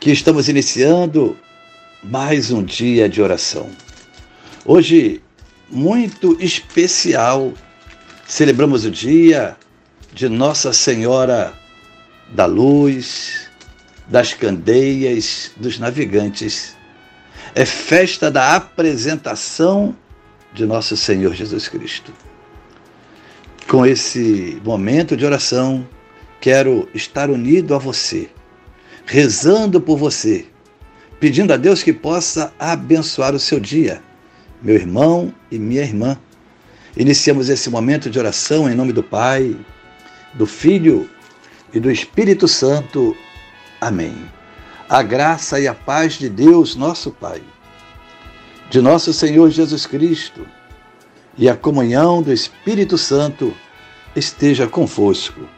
que estamos iniciando mais um dia de oração. Hoje, muito especial, celebramos o dia de Nossa Senhora da Luz, das Candeias, dos Navegantes. É festa da apresentação de Nosso Senhor Jesus Cristo. Com esse momento de oração, quero estar unido a você rezando por você, pedindo a Deus que possa abençoar o seu dia, meu irmão e minha irmã. Iniciamos esse momento de oração em nome do Pai, do Filho e do Espírito Santo. Amém. A graça e a paz de Deus, nosso Pai, de nosso Senhor Jesus Cristo e a comunhão do Espírito Santo esteja convosco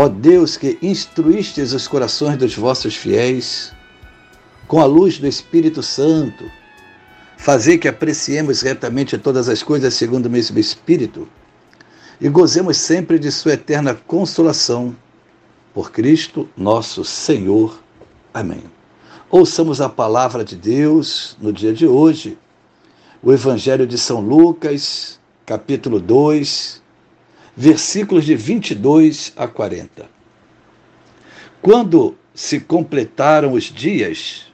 Ó Deus que instruístes os corações dos vossos fiéis, com a luz do Espírito Santo, fazei que apreciemos retamente todas as coisas segundo o mesmo Espírito e gozemos sempre de Sua eterna consolação. Por Cristo nosso Senhor. Amém. Ouçamos a palavra de Deus no dia de hoje, o Evangelho de São Lucas, capítulo 2, versículos de 22 a 40. Quando se completaram os dias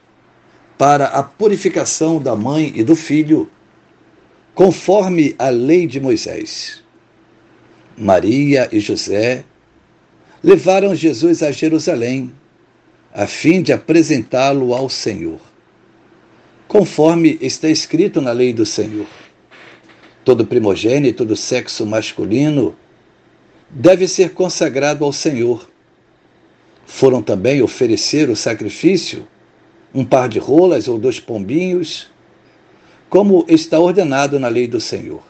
para a purificação da mãe e do filho, conforme a lei de Moisés, Maria e José levaram Jesus a Jerusalém, a fim de apresentá-lo ao Senhor, conforme está escrito na lei do Senhor. Todo primogênito do sexo masculino deve ser consagrado ao Senhor. Foram também oferecer o sacrifício, um par de rolas ou dois pombinhos, como está ordenado na lei do Senhor.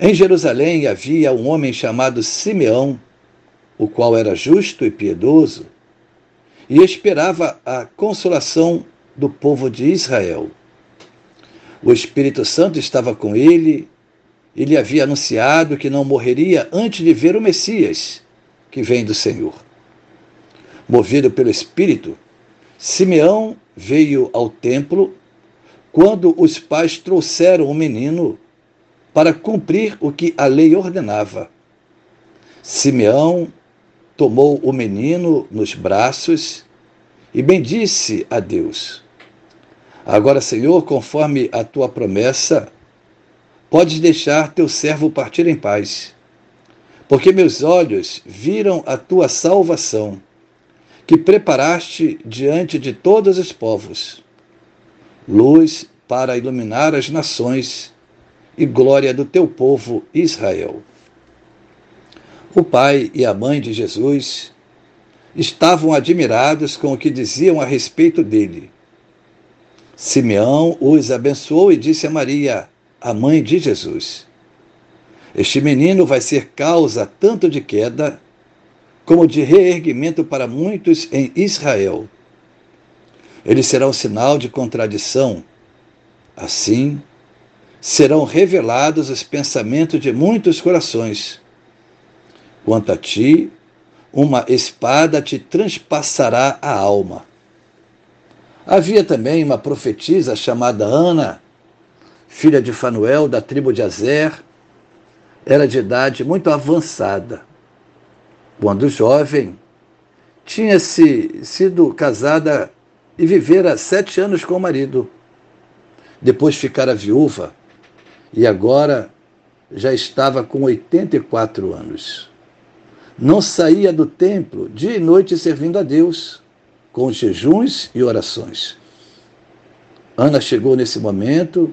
Em Jerusalém havia um homem chamado Simeão, o qual era justo e piedoso, e esperava a consolação do povo de Israel. O Espírito Santo estava com ele ele havia anunciado que não morreria antes de ver o Messias, que vem do Senhor. Movido pelo Espírito, Simeão veio ao templo quando os pais trouxeram o menino para cumprir o que a lei ordenava. Simeão tomou o menino nos braços e bendisse a Deus. Agora, Senhor, conforme a tua promessa, Podes deixar teu servo partir em paz, porque meus olhos viram a tua salvação, que preparaste diante de todos os povos, luz para iluminar as nações e glória do teu povo Israel. O pai e a mãe de Jesus estavam admirados com o que diziam a respeito dele. Simeão os abençoou e disse a Maria: a mãe de Jesus. Este menino vai ser causa tanto de queda como de reerguimento para muitos em Israel. Ele será um sinal de contradição. Assim, serão revelados os pensamentos de muitos corações. Quanto a ti, uma espada te transpassará a alma. Havia também uma profetisa chamada Ana, filha de Fanuel, da tribo de Azer, era de idade muito avançada. Quando jovem, tinha-se sido casada e vivera sete anos com o marido. Depois ficara viúva e agora já estava com 84 anos. Não saía do templo dia e noite servindo a Deus, com jejuns e orações. Ana chegou nesse momento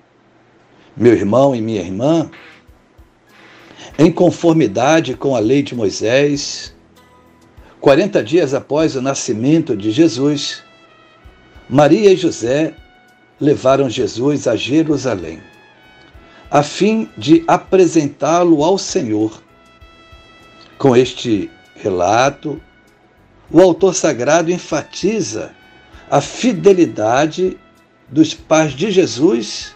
Meu irmão e minha irmã, em conformidade com a lei de Moisés, 40 dias após o nascimento de Jesus, Maria e José levaram Jesus a Jerusalém a fim de apresentá-lo ao Senhor. Com este relato, o autor sagrado enfatiza a fidelidade dos pais de Jesus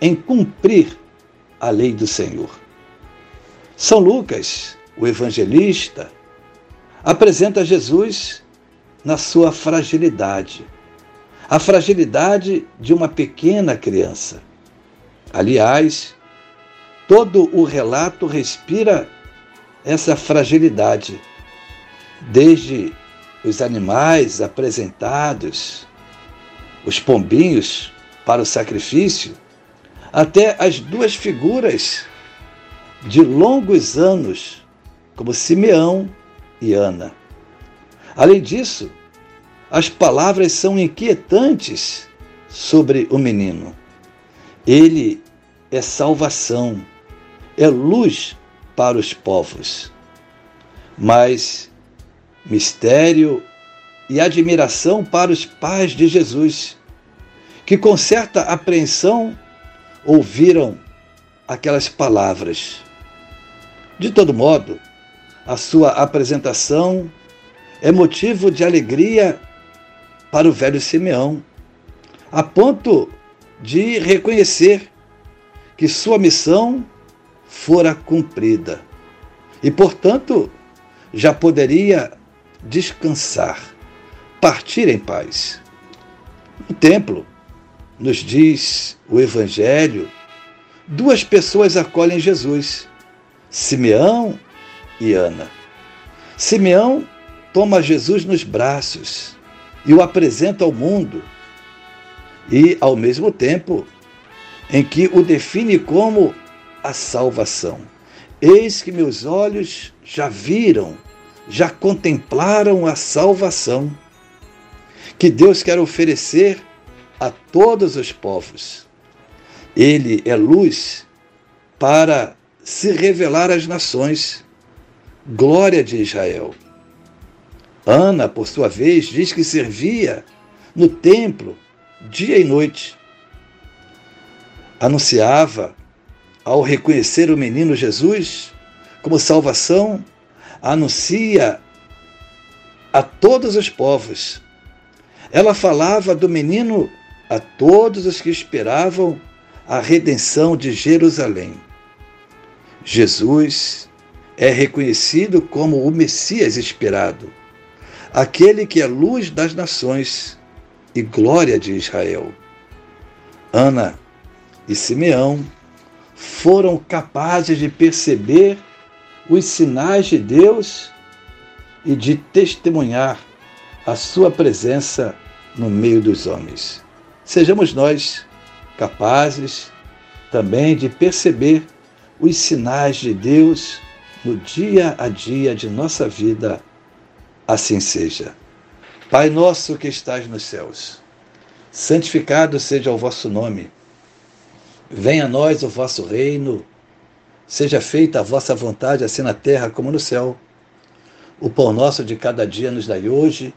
em cumprir a lei do Senhor. São Lucas, o evangelista, apresenta Jesus na sua fragilidade, a fragilidade de uma pequena criança. Aliás, Todo o relato respira essa fragilidade, desde os animais apresentados, os pombinhos para o sacrifício, até as duas figuras de longos anos, como Simeão e Ana. Além disso, as palavras são inquietantes sobre o menino. Ele é salvação é luz para os povos. Mas mistério e admiração para os pais de Jesus, que com certa apreensão ouviram aquelas palavras. De todo modo, a sua apresentação é motivo de alegria para o velho Simeão, a ponto de reconhecer que sua missão fora cumprida e, portanto, já poderia descansar, partir em paz. No templo, nos diz o Evangelho, duas pessoas acolhem Jesus, Simeão e Ana. Simeão toma Jesus nos braços e o apresenta ao mundo, e, ao mesmo tempo, em que o define como a salvação. Eis que meus olhos já viram, já contemplaram a salvação que Deus quer oferecer a todos os povos. Ele é luz para se revelar às nações. Glória de Israel. Ana, por sua vez, diz que servia no templo dia e noite. Anunciava ao reconhecer o menino Jesus como salvação, anuncia a todos os povos. Ela falava do menino a todos os que esperavam a redenção de Jerusalém. Jesus é reconhecido como o Messias esperado, aquele que é luz das nações e glória de Israel. Ana e Simeão foram capazes de perceber os sinais de Deus e de testemunhar a sua presença no meio dos homens. Sejamos nós capazes também de perceber os sinais de Deus no dia a dia de nossa vida. Assim seja. Pai nosso que estás nos céus, santificado seja o vosso nome. Venha a nós o vosso reino, seja feita a vossa vontade, assim na terra como no céu. O pão nosso de cada dia nos dai hoje,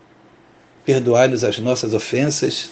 perdoai-nos as nossas ofensas,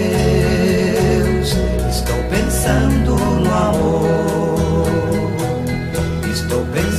Estou pensando no amor. Estou pensando